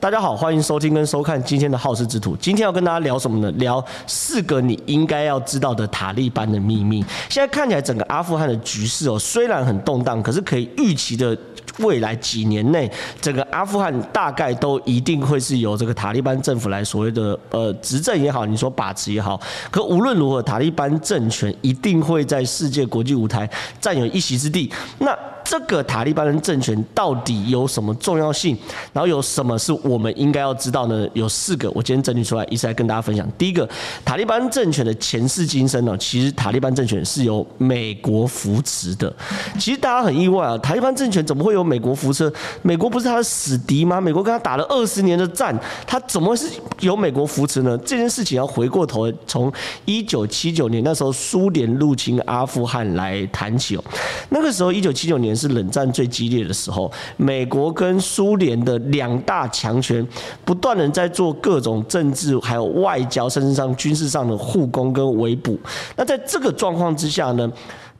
大家好，欢迎收听跟收看今天的好事之徒。今天要跟大家聊什么呢？聊四个你应该要知道的塔利班的秘密。现在看起来整个阿富汗的局势哦，虽然很动荡，可是可以预期的未来几年内，整个阿富汗大概都一定会是由这个塔利班政府来所谓的呃执政也好，你说把持也好。可无论如何，塔利班政权一定会在世界国际舞台占有一席之地。那这个塔利班的政权到底有什么重要性？然后有什么是我们应该要知道呢？有四个，我今天整理出来，一起来跟大家分享。第一个，塔利班政权的前世今生呢，其实塔利班政权是由美国扶持的。其实大家很意外啊，塔利班政权怎么会有美国扶持？美国不是他的死敌吗？美国跟他打了二十年的战，他怎么是由美国扶持呢？这件事情要回过头，从一九七九年那时候苏联入侵阿富汗来谈起哦。那个时候一九七九年。是冷战最激烈的时候，美国跟苏联的两大强权不断的在做各种政治、还有外交，甚至上军事上的互攻跟围捕。那在这个状况之下呢，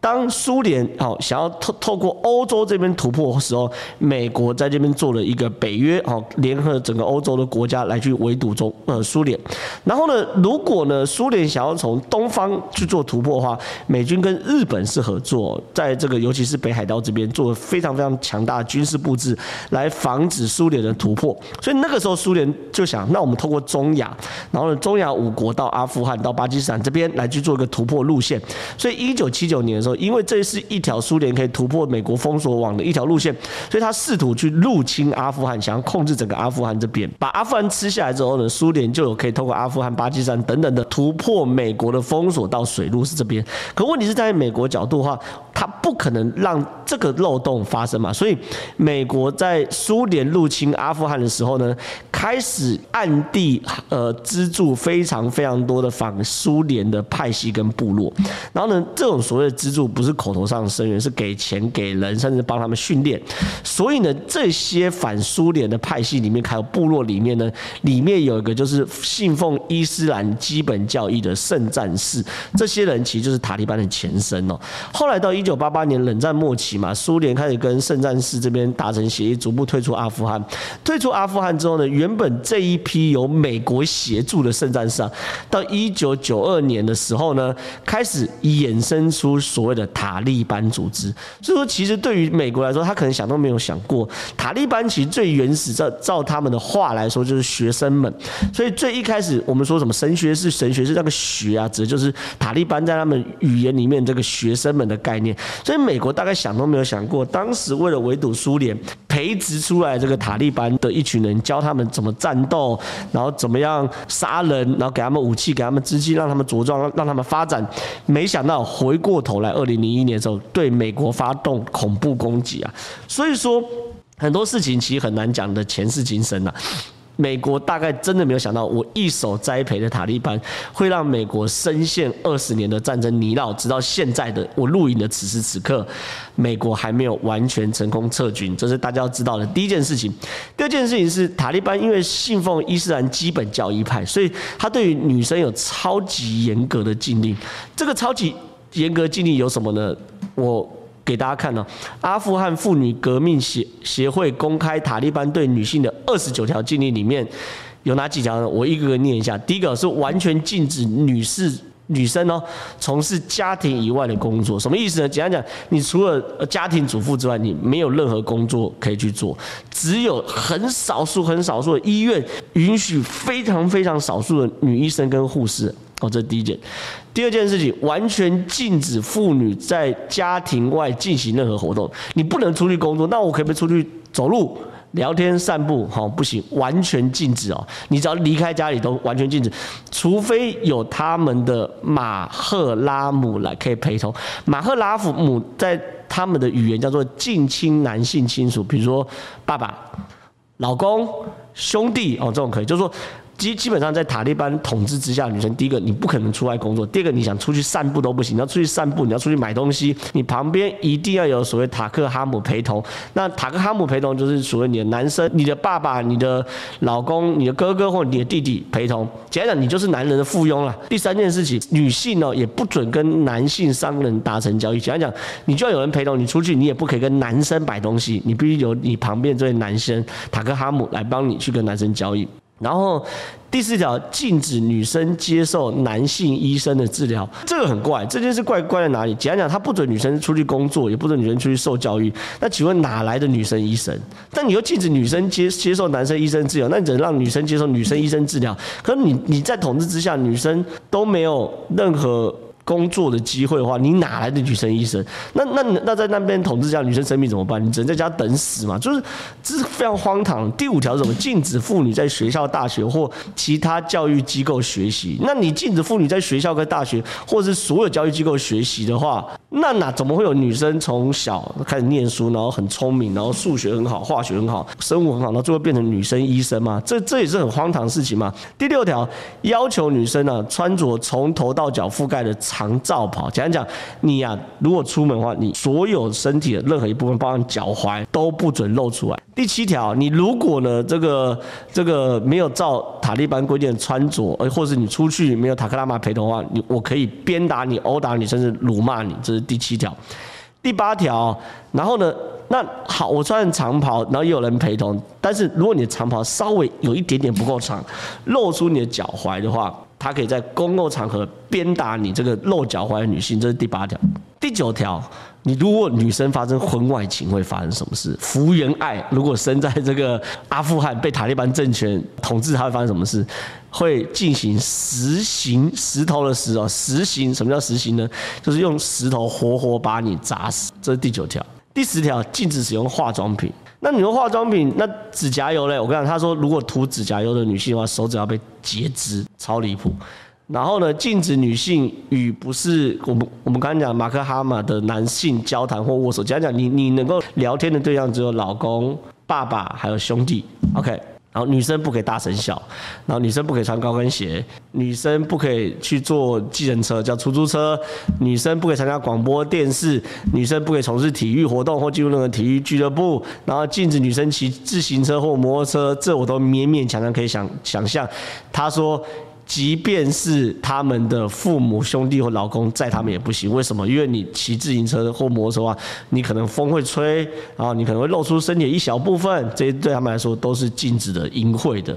当苏联哦想要透透过欧洲这边突破的时候，美国在这边做了一个北约哦，联合整个欧洲的国家来去围堵中呃苏联。然后呢，如果呢苏联想要从东方去做突破的话，美军跟日本是合作，在这个尤其是北海道这边做了非常非常强大的军事布置，来防止苏联的突破。所以那个时候苏联就想，那我们透过中亚，然后呢中亚五国到阿富汗到巴基斯坦这边来去做一个突破路线。所以一九七九年的时候。因为这是一条苏联可以突破美国封锁网的一条路线，所以他试图去入侵阿富汗，想要控制整个阿富汗这边，把阿富汗吃下来之后呢，苏联就有可以通过阿富汗、巴基斯坦等等的突破美国的封锁到水路是这边。可问题是在美国角度的话，他不可能让这个漏洞发生嘛，所以美国在苏联入侵阿富汗的时候呢，开始暗地呃资助非常非常多的反苏联的派系跟部落，然后呢，这种所谓的资助。不是口头上的声援，是给钱给人，甚至帮他们训练。所以呢，这些反苏联的派系里面，还有部落里面呢，里面有一个就是信奉伊斯兰基本教义的圣战士。这些人其实就是塔利班的前身哦。后来到一九八八年冷战末期嘛，苏联开始跟圣战士这边达成协议，逐步退出阿富汗。退出阿富汗之后呢，原本这一批由美国协助的圣战士啊，到一九九二年的时候呢，开始衍生出所谓的塔利班组织，所以说其实对于美国来说，他可能想都没有想过，塔利班其实最原始，照照他们的话来说，就是学生们。所以最一开始我们说什么神学是神学是那个学啊，指的就是塔利班在他们语言里面这个学生们的概念。所以美国大概想都没有想过，当时为了围堵苏联，培植出来这个塔利班的一群人，教他们怎么战斗，然后怎么样杀人，然后给他们武器，给他们资金，让他们茁壮，让他们发展。没想到回过头来，二零零一年的时候对美国发动恐怖攻击啊！所以说很多事情其实很难讲的前世今生啊。美国大概真的没有想到，我一手栽培的塔利班会让美国深陷二十年的战争泥淖，直到现在的我录影的此时此刻，美国还没有完全成功撤军，这是大家要知道的第一件事情。第二件事情是，塔利班因为信奉伊斯兰基本教义派，所以他对于女生有超级严格的禁令。这个超级严格禁令有什么呢？我。给大家看呢，阿富汗妇女革命协协会公开塔利班对女性的二十九条禁令里面有哪几条呢？我一个个念一下。第一个是完全禁止女士女生哦从事家庭以外的工作，什么意思呢？简单讲，你除了家庭主妇之外，你没有任何工作可以去做，只有很少数很少数的医院允许非常非常少数的女医生跟护士。哦，这是第一件。第二件事情，完全禁止妇女在家庭外进行任何活动。你不能出去工作，那我可不可以出去走路、聊天、散步？好，不行，完全禁止哦。你只要离开家里都完全禁止，除非有他们的马赫拉姆来可以陪同。马赫拉姆在他们的语言叫做近亲男性亲属，比如说爸爸、老公、兄弟哦，这种可以，就是说。基基本上在塔利班统治之下，女生第一个你不可能出外工作，第二个你想出去散步都不行，你要出去散步，你要出去买东西，你旁边一定要有所谓塔克哈姆陪同。那塔克哈姆陪同就是所谓你的男生、你的爸爸、你的老公、你的哥哥或你的弟弟陪同。简单讲，你就是男人的附庸了。第三件事情，女性呢也不准跟男性商人达成交易。简单讲，你就要有人陪同你出去，你也不可以跟男生买东西，你必须有你旁边这位男生塔克哈姆来帮你去跟男生交易。然后第四条，禁止女生接受男性医生的治疗，这个很怪。这件事怪怪在哪里？简单讲，他不准女生出去工作，也不准女生出去受教育。那请问哪来的女生医生？但你又禁止女生接接受男生医生治疗，那你只能让女生接受女生医生治疗。可是你你在统治之下，女生都没有任何。工作的机会的话，你哪来的女生医生？那那那在那边统治下，女生生病怎么办？你只能在家等死嘛？就是这是非常荒唐。第五条是什么？禁止妇女在学校、大学或其他教育机构学习。那你禁止妇女在学校跟大学，或是所有教育机构学习的话，那哪怎么会有女生从小开始念书，然后很聪明，然后数学很好，化学很好，生物很好，然后最后变成女生医生吗？这这也是很荒唐的事情嘛。第六条要求女生呢、穿着从头到脚覆盖的。长罩袍，简单讲，你呀、啊，如果出门的话，你所有身体的任何一部分，包括脚踝，都不准露出来。第七条，你如果呢，这个这个没有照塔利班规定的穿着，呃，或者是你出去没有塔克拉玛陪同的话，你我可以鞭打你、殴打你，甚至辱骂你。这是第七条。第八条，然后呢，那好，我穿长袍，然后也有人陪同，但是如果你的长袍稍微有一点点不够长，露出你的脚踝的话。他可以在公共场合鞭打你这个露脚踝的女性，这是第八条。第九条，你如果女生发生婚外情会发生什么事？福原爱如果生在这个阿富汗被塔利班政权统治，她会发生什么事？会进行石刑，石头的石哦，石刑。什么叫石刑呢？就是用石头活活把你砸死。这是第九条。第十条，禁止使用化妆品。那你说化妆品，那指甲油嘞？我跟你讲，他说如果涂指甲油的女性的话，手指要被截肢，超离谱。然后呢，禁止女性与不是我们我们刚才讲马克哈马的男性交谈或握手。简单讲你你能够聊天的对象只有老公、爸爸还有兄弟。OK。然后女生不可以大声笑，然后女生不可以穿高跟鞋，女生不可以去坐计程车叫出租车，女生不可以参加广播电视，女生不可以从事体育活动或进入任何体育俱乐部，然后禁止女生骑自行车或摩托车，这我都勉勉强强可以想想象。他说。即便是他们的父母、兄弟或老公在，他们也不行。为什么？因为你骑自行车或摩托车的话，你可能风会吹，然后你可能会露出身体一小部分，这些对他们来说都是禁止的、淫秽的。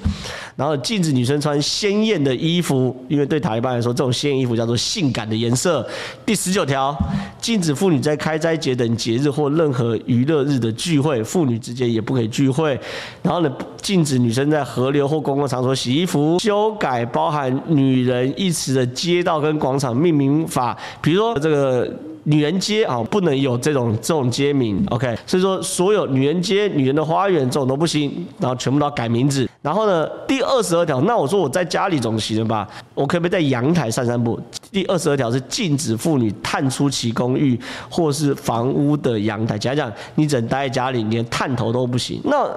然后禁止女生穿鲜艳的衣服，因为对塔利班来说，这种鲜艳衣服叫做性感的颜色。第十九条，禁止妇女在开斋节等节日或任何娱乐日的聚会，妇女之间也不可以聚会。然后呢，禁止女生在河流或公共场所洗衣服。修改包含。“女人”一词的街道跟广场命名法，比如说这个女人街啊，不能有这种这种街名。OK，所以说所有女人街、女人的花园这种都不行，然后全部都要改名字。然后呢，第二十二条，那我说我在家里总行了吧？我可不可以在阳台散散步？第二十二条是禁止妇女探出其公寓或是房屋的阳台。讲讲，你只能待在家里，连探头都不行。那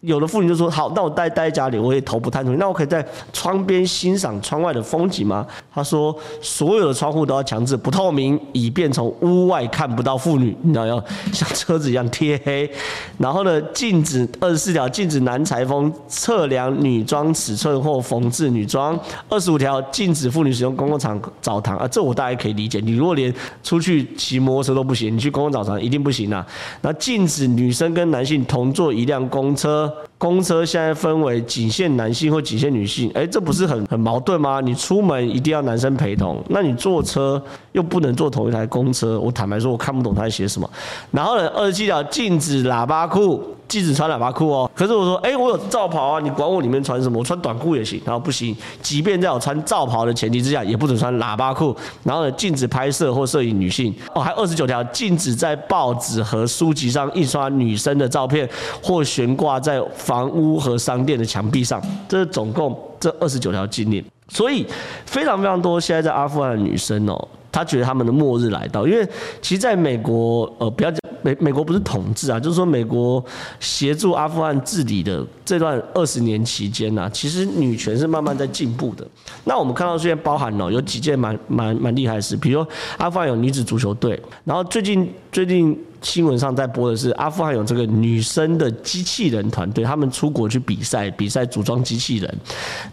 有的妇女就说：“好，那我待待在家里，我也头不探出去。那我可以在窗边欣赏窗外的风景吗？”他说：“所有的窗户都要强制不透明，以便从屋外看不到妇女。你知道要 像车子一样贴黑。然后呢，禁止二十四条，禁止男裁缝测量女装尺寸或缝制女装。二十五条，禁止妇女使用公共场澡堂啊，这我大概可以理解。你如果连出去骑摩托车都不行，你去公共澡堂一定不行啊。那禁止女生跟男性同坐一辆公车。”公车现在分为仅限男性或仅限女性，哎，这不是很很矛盾吗？你出门一定要男生陪同，那你坐车又不能坐同一台公车。我坦白说，我看不懂他在写什么。然后呢，二十七条禁止喇叭裤。禁止穿喇叭裤哦，可是我说，哎，我有罩袍啊，你管我里面穿什么？我穿短裤也行。然后不行，即便在我穿罩袍的前提之下，也不准穿喇叭裤。然后呢，禁止拍摄或摄影女性。哦，还二十九条，禁止在报纸和书籍上印刷女生的照片，或悬挂在房屋和商店的墙壁上。这是总共这二十九条禁令。所以非常非常多现在在阿富汗的女生哦，她觉得他们的末日来到，因为其实在美国，呃，不要讲。美美国不是统治啊，就是说美国协助阿富汗治理的这段二十年期间呢，其实女权是慢慢在进步的。那我们看到虽然包含了有几件蛮蛮蛮厉害的事，比如说阿富汗有女子足球队，然后最近最近。新闻上在播的是阿富汗有这个女生的机器人团队，他们出国去比赛，比赛组装机器人。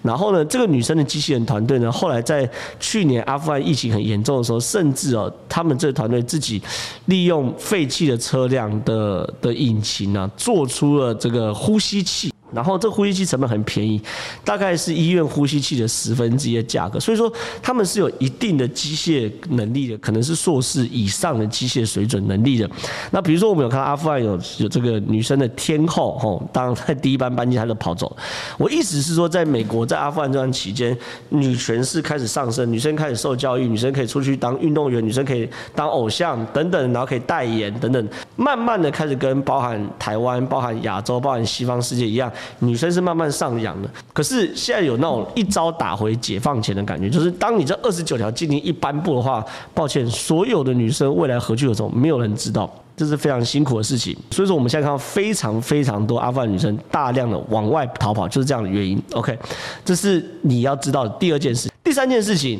然后呢，这个女生的机器人团队呢，后来在去年阿富汗疫情很严重的时候，甚至哦，他们这团队自己利用废弃的车辆的的引擎呢，做出了这个呼吸器。然后这呼吸器成本很便宜，大概是医院呼吸器的十分之一的价格，所以说他们是有一定的机械能力的，可能是硕士以上的机械水准能力的。那比如说我们有看到阿富汗有有这个女生的天后吼，当在第一班班机她就跑走。我意思是说，在美国在阿富汗这段期间，女权是开始上升，女生开始受教育，女生可以出去当运动员，女生可以当偶像等等，然后可以代言等等，慢慢的开始跟包含台湾、包含亚洲、包含西方世界一样。女生是慢慢上扬的，可是现在有那种一招打回解放前的感觉，就是当你这二十九条禁令一颁布的话，抱歉，所有的女生未来何去何从，没有人知道，这是非常辛苦的事情。所以说，我们现在看到非常非常多阿富汗女生大量的往外逃跑，就是这样的原因。OK，这是你要知道的第二件事，第三件事情。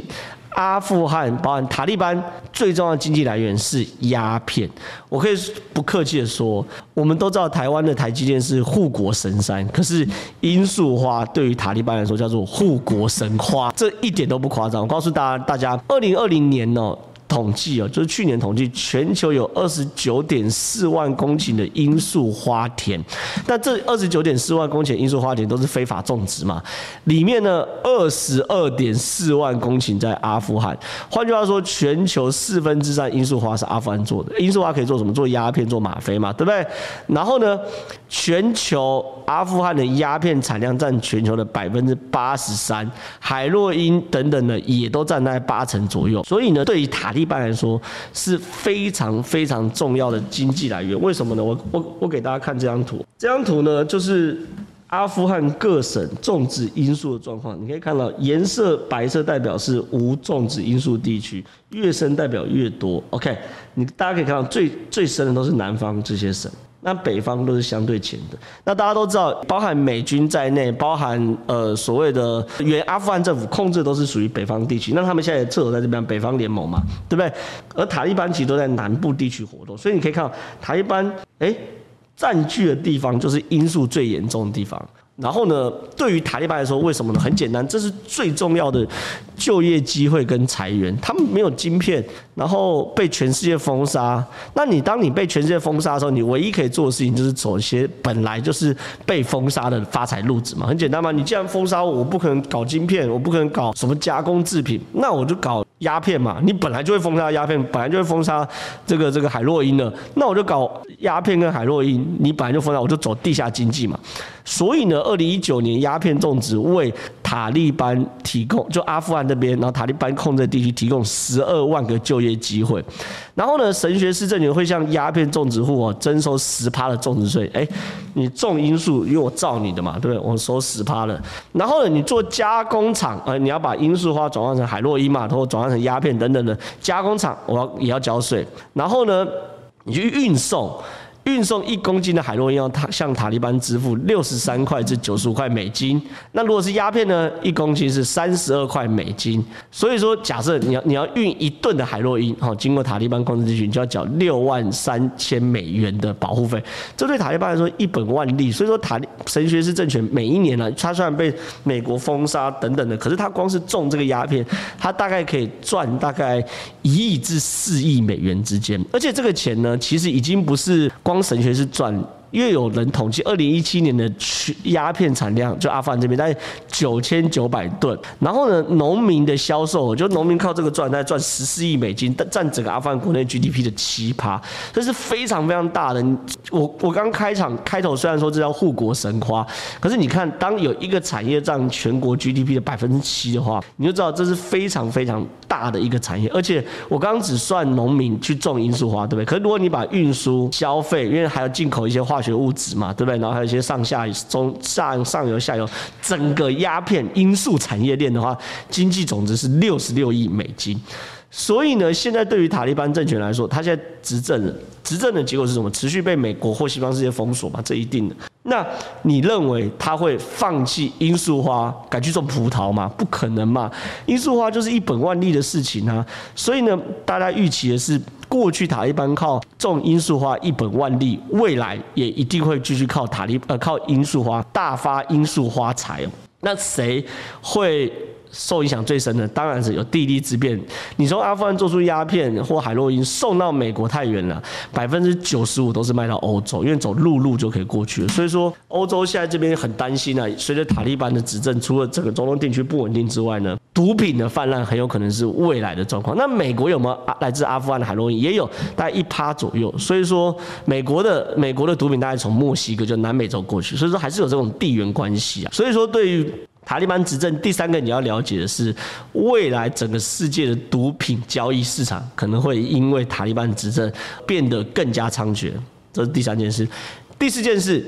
阿富汗包含塔利班最重要的经济来源是鸦片。我可以不客气的说，我们都知道台湾的台积电是护国神山，可是罂粟花对于塔利班来说叫做护国神花，这一点都不夸张。我告诉大家，大家二零二零年呢。统计哦，就是去年统计，全球有二十九点四万公顷的罂粟花田，但这二十九点四万公顷罂粟花田都是非法种植嘛？里面呢，二十二点四万公顷在阿富汗。换句话说，全球四分之三罂粟花是阿富汗做的。罂粟花可以做什么？做鸦片，做吗啡嘛，对不对？然后呢，全球阿富汗的鸦片产量占全球的百分之八十三，海洛因等等的也都占在八成左右。所以呢，对于塔一般来说是非常非常重要的经济来源，为什么呢？我我我给大家看这张图，这张图呢就是阿富汗各省种植罂粟的状况。你可以看到颜色白色代表是无种植罂粟地区，越深代表越多。OK，你大家可以看到最最深的都是南方这些省。那北方都是相对浅的。那大家都知道，包含美军在内，包含呃所谓的原阿富汗政府控制都是属于北方地区。那他们现在也撤走在这边，北方联盟嘛，对不对？而塔利班其实都在南部地区活动，所以你可以看到塔利班哎占据的地方就是罂粟最严重的地方。然后呢，对于塔利班来说，为什么呢？很简单，这是最重要的就业机会跟裁员。他们没有晶片，然后被全世界封杀。那你当你被全世界封杀的时候，你唯一可以做的事情就是走一些本来就是被封杀的发财路子嘛。很简单嘛，你既然封杀我，我不可能搞晶片，我不可能搞什么加工制品，那我就搞鸦片嘛。你本来就会封杀鸦片，本来就会封杀这个这个海洛因的，那我就搞鸦片跟海洛因。你本来就封杀，我就走地下经济嘛。所以呢，二零一九年鸦片种植为塔利班提供，就阿富汗这边，然后塔利班控制地区提供十二万个就业机会。然后呢，神学市政权会向鸦片种植户哦征收十趴的种植税。哎，你种罂粟，因为我造你的嘛，对不对？我收十趴了。然后呢，你做加工厂，呃，你要把罂粟花转换成海洛因嘛，或转换成鸦片等等的加工厂，我要也要交税。然后呢，你去运送。运送一公斤的海洛因要他向塔利班支付六十三块至九十五块美金。那如果是鸦片呢？一公斤是三十二块美金。所以说，假设你要你要运一吨的海洛因，哈，经过塔利班控制地区，你就要缴六万三千美元的保护费。这对塔利班来说一本万利。所以说，塔利神学士政权每一年呢，他虽然被美国封杀等等的，可是他光是种这个鸦片，他大概可以赚大概一亿至四亿美元之间。而且这个钱呢，其实已经不是光。神学是转。因为有人统计，二零一七年的鸦片产量，就阿富汗这边大概九千九百吨。然后呢，农民的销售，就农民靠这个赚，大概赚十四亿美金，占整个阿富汗国内 GDP 的七趴，这是非常非常大的。我我刚开场开头虽然说这叫护国神花，可是你看，当有一个产业占全国 GDP 的百分之七的话，你就知道这是非常非常大的一个产业。而且我刚刚只算农民去种罂粟花，对不对？可是如果你把运输、消费，因为还要进口一些化学物质嘛，对不对？然后还有一些上下中上上游下游，整个鸦片罂粟产业链的话，经济总值是六十六亿美金。所以呢，现在对于塔利班政权来说，他现在执政了，执政的结果是什么？持续被美国或西方世界封锁嘛，这一定的。那你认为他会放弃罂粟花，改去种葡萄吗？不可能嘛！罂粟花就是一本万利的事情啊。所以呢，大家预期的是，过去塔利班靠种罂粟花一本万利，未来也一定会继续靠塔利呃靠罂粟花大发罂粟花财。那谁会？受影响最深的当然是有地利之便。你从阿富汗做出鸦片或海洛因送到美国太远了，百分之九十五都是卖到欧洲，因为走陆路就可以过去了。所以说，欧洲现在这边很担心啊。随着塔利班的执政，除了整个中东地区不稳定之外呢，毒品的泛滥很有可能是未来的状况。那美国有没有来自阿富汗的海洛因？也有，大概一趴左右。所以说，美国的美国的毒品大概从墨西哥就南美洲过去，所以说还是有这种地缘关系啊。所以说，对于塔利班执政，第三个你要了解的是，未来整个世界的毒品交易市场可能会因为塔利班执政变得更加猖獗，这是第三件事。第四件事，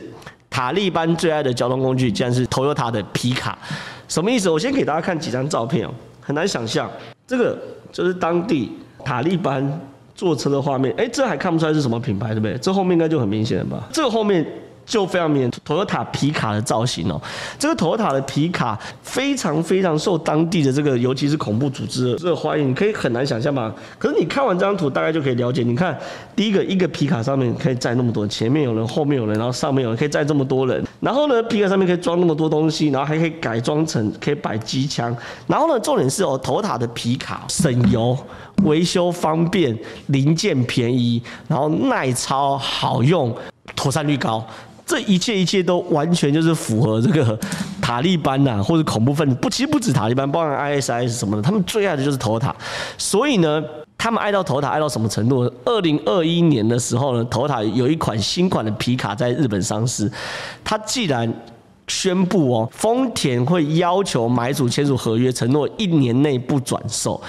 塔利班最爱的交通工具竟然是 Toyota 的皮卡，什么意思？我先给大家看几张照片哦，很难想象，这个就是当地塔利班坐车的画面。哎，这还看不出来是什么品牌，对不对？这后面应该就很明显了吧？这个后面。就非常明显，Toyota 皮卡的造型哦，这个 Toyota 的皮卡非常非常受当地的这个，尤其是恐怖组织的这个欢迎，可以很难想象吧？可是你看完这张图，大概就可以了解。你看，第一个一个皮卡上面可以载那么多，前面有人，后面有人，然后上面有人可以载这么多人。然后呢，皮卡上面可以装那么多东西，然后还可以改装成可以摆机枪。然后呢，重点是哦，Toyota 的皮卡省油、维修方便、零件便宜，然后耐操、好用、妥善率高。这一切一切都完全就是符合这个塔利班呐、啊，或者恐怖分子不，其实不止塔利班，包含 ISIS 什么的，他们最爱的就是 Toyota。所以呢，他们爱到 Toyota 爱到什么程度？二零二一年的时候呢，Toyota 有一款新款的皮卡在日本上市，它既然宣布哦，丰田会要求买主签署合约，承诺一年内不转售。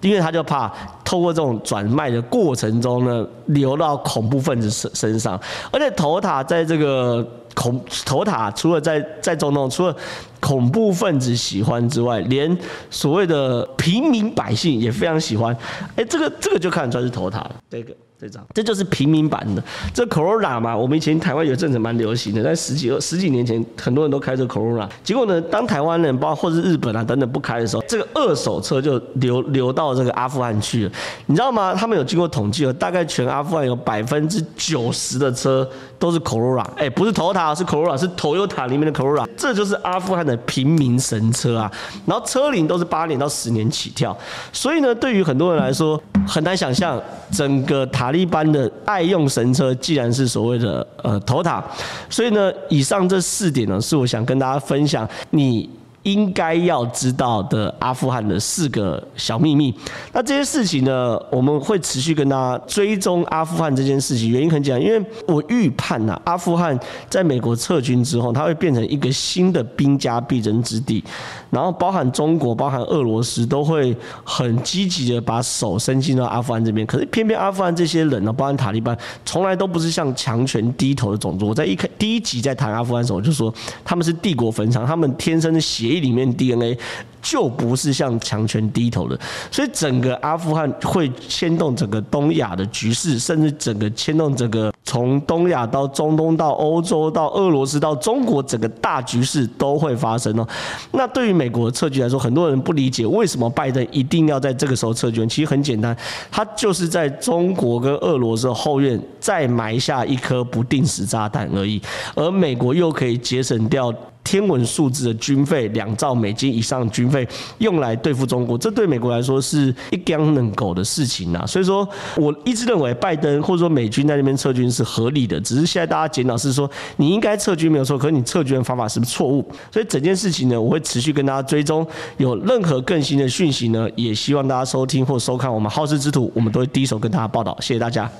因为他就怕透过这种转卖的过程中呢，流到恐怖分子身身上，而且头塔在这个恐头塔除了在在中东，除了恐怖分子喜欢之外，连所谓的平民百姓也非常喜欢。哎，这个这个就看得出来是头塔了，这个。这张，这就是平民版的这 Corolla 嘛。我们以前台湾有阵子蛮流行的，在十几二十几年前，很多人都开这 Corolla。结果呢，当台湾人，包括或是日本啊等等不开的时候，这个二手车就流流到这个阿富汗去了。你知道吗？他们有经过统计了，大概全阿富汗有百分之九十的车都是 Corolla。哎，不是 Toyota，是 Corolla，是 Toyota 里面的 Corolla。这就是阿富汗的平民神车啊。然后车龄都是八年到十年起跳。所以呢，对于很多人来说，很难想象整个塔。塔利班的爱用神车，既然是所谓的呃头塔，所以呢，以上这四点呢，是我想跟大家分享你。应该要知道的阿富汗的四个小秘密。那这些事情呢，我们会持续跟大家追踪阿富汗这件事情。原因很简单，因为我预判呐，阿富汗在美国撤军之后，它会变成一个新的兵家必争之地。然后，包含中国、包含俄罗斯，都会很积极的把手伸进到阿富汗这边。可是，偏偏阿富汗这些人呢，包含塔利班，从来都不是向强权低头的种族。我在一开第一集在谈阿富汗的时候，我就说他们是帝国坟场，他们天生的里面 DNA 就不是向强权低头的，所以整个阿富汗会牵动整个东亚的局势，甚至整个牵动整个从东亚到中东到欧洲到俄罗斯到中国整个大局势都会发生哦。那对于美国的撤军来说，很多人不理解为什么拜登一定要在这个时候撤军。其实很简单，他就是在中国跟俄罗斯后院再埋下一颗不定时炸弹而已，而美国又可以节省掉。天文数字的军费，两兆美金以上的军费用来对付中国，这对美国来说是一竿能狗的事情呐。所以说，我一直认为拜登或者说美军在那边撤军是合理的，只是现在大家检讨是说，你应该撤军没有错，可是你撤军的方法是不是错误？所以整件事情呢，我会持续跟大家追踪，有任何更新的讯息呢，也希望大家收听或收看我们好事之徒，我们都会第一手跟大家报道。谢谢大家。